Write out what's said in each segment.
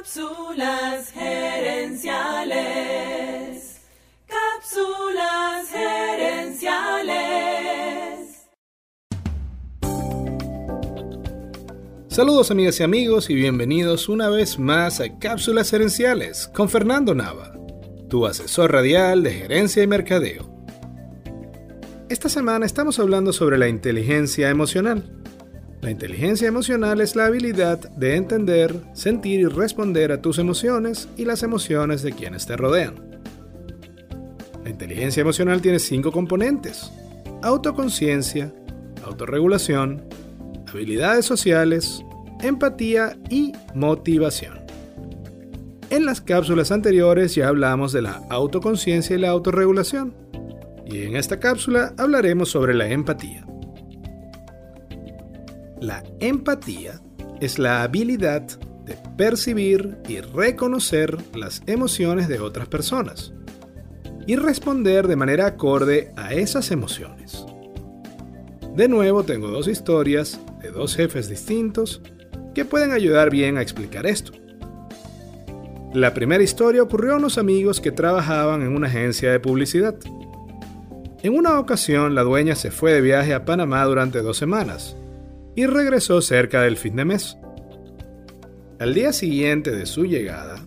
Cápsulas gerenciales. Cápsulas gerenciales. Saludos amigas y amigos y bienvenidos una vez más a Cápsulas gerenciales con Fernando Nava, tu asesor radial de gerencia y mercadeo. Esta semana estamos hablando sobre la inteligencia emocional. La inteligencia emocional es la habilidad de entender, sentir y responder a tus emociones y las emociones de quienes te rodean. La inteligencia emocional tiene cinco componentes. Autoconciencia, autorregulación, habilidades sociales, empatía y motivación. En las cápsulas anteriores ya hablamos de la autoconciencia y la autorregulación. Y en esta cápsula hablaremos sobre la empatía. La empatía es la habilidad de percibir y reconocer las emociones de otras personas y responder de manera acorde a esas emociones. De nuevo tengo dos historias de dos jefes distintos que pueden ayudar bien a explicar esto. La primera historia ocurrió a unos amigos que trabajaban en una agencia de publicidad. En una ocasión la dueña se fue de viaje a Panamá durante dos semanas y regresó cerca del fin de mes. Al día siguiente de su llegada,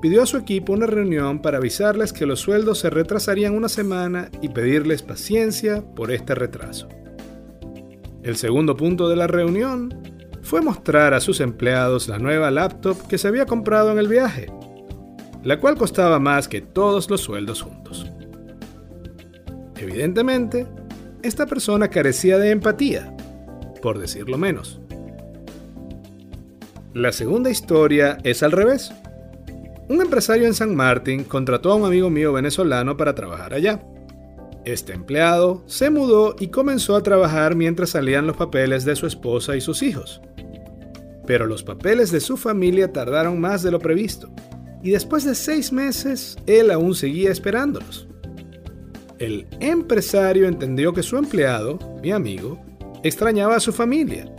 pidió a su equipo una reunión para avisarles que los sueldos se retrasarían una semana y pedirles paciencia por este retraso. El segundo punto de la reunión fue mostrar a sus empleados la nueva laptop que se había comprado en el viaje, la cual costaba más que todos los sueldos juntos. Evidentemente, esta persona carecía de empatía por decirlo menos. La segunda historia es al revés. Un empresario en San Martín contrató a un amigo mío venezolano para trabajar allá. Este empleado se mudó y comenzó a trabajar mientras salían los papeles de su esposa y sus hijos. Pero los papeles de su familia tardaron más de lo previsto, y después de seis meses él aún seguía esperándolos. El empresario entendió que su empleado, mi amigo, extrañaba a su familia.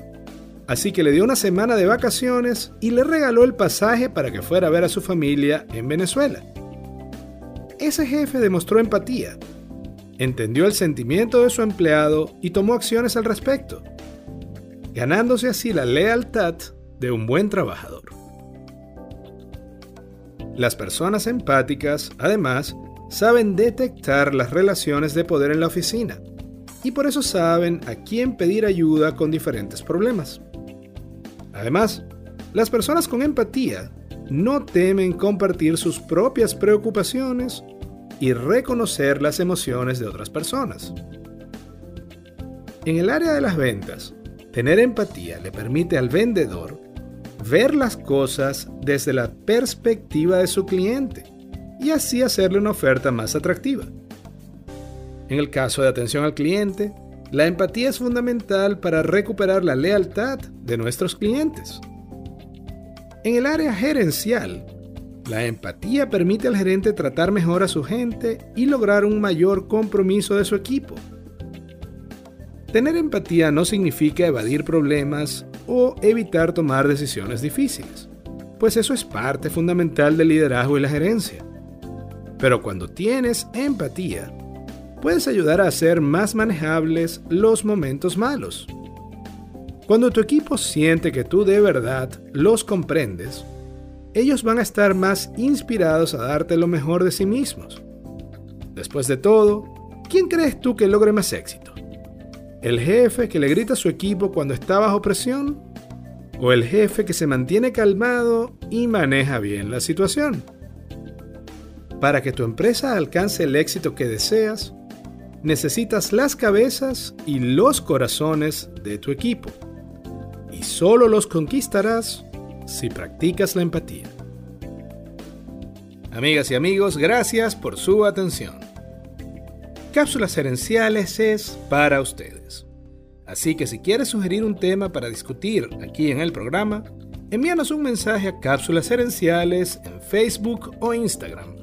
Así que le dio una semana de vacaciones y le regaló el pasaje para que fuera a ver a su familia en Venezuela. Ese jefe demostró empatía, entendió el sentimiento de su empleado y tomó acciones al respecto, ganándose así la lealtad de un buen trabajador. Las personas empáticas, además, saben detectar las relaciones de poder en la oficina y por eso saben a quién pedir ayuda con diferentes problemas. Además, las personas con empatía no temen compartir sus propias preocupaciones y reconocer las emociones de otras personas. En el área de las ventas, tener empatía le permite al vendedor ver las cosas desde la perspectiva de su cliente y así hacerle una oferta más atractiva. En el caso de atención al cliente, la empatía es fundamental para recuperar la lealtad de nuestros clientes. En el área gerencial, la empatía permite al gerente tratar mejor a su gente y lograr un mayor compromiso de su equipo. Tener empatía no significa evadir problemas o evitar tomar decisiones difíciles, pues eso es parte fundamental del liderazgo y la gerencia. Pero cuando tienes empatía, puedes ayudar a hacer más manejables los momentos malos. Cuando tu equipo siente que tú de verdad los comprendes, ellos van a estar más inspirados a darte lo mejor de sí mismos. Después de todo, ¿quién crees tú que logre más éxito? ¿El jefe que le grita a su equipo cuando está bajo presión? ¿O el jefe que se mantiene calmado y maneja bien la situación? Para que tu empresa alcance el éxito que deseas, necesitas las cabezas y los corazones de tu equipo. Y solo los conquistarás si practicas la empatía. Amigas y amigos, gracias por su atención. Cápsulas Herenciales es para ustedes. Así que si quieres sugerir un tema para discutir aquí en el programa, envíanos un mensaje a Cápsulas Herenciales en Facebook o Instagram.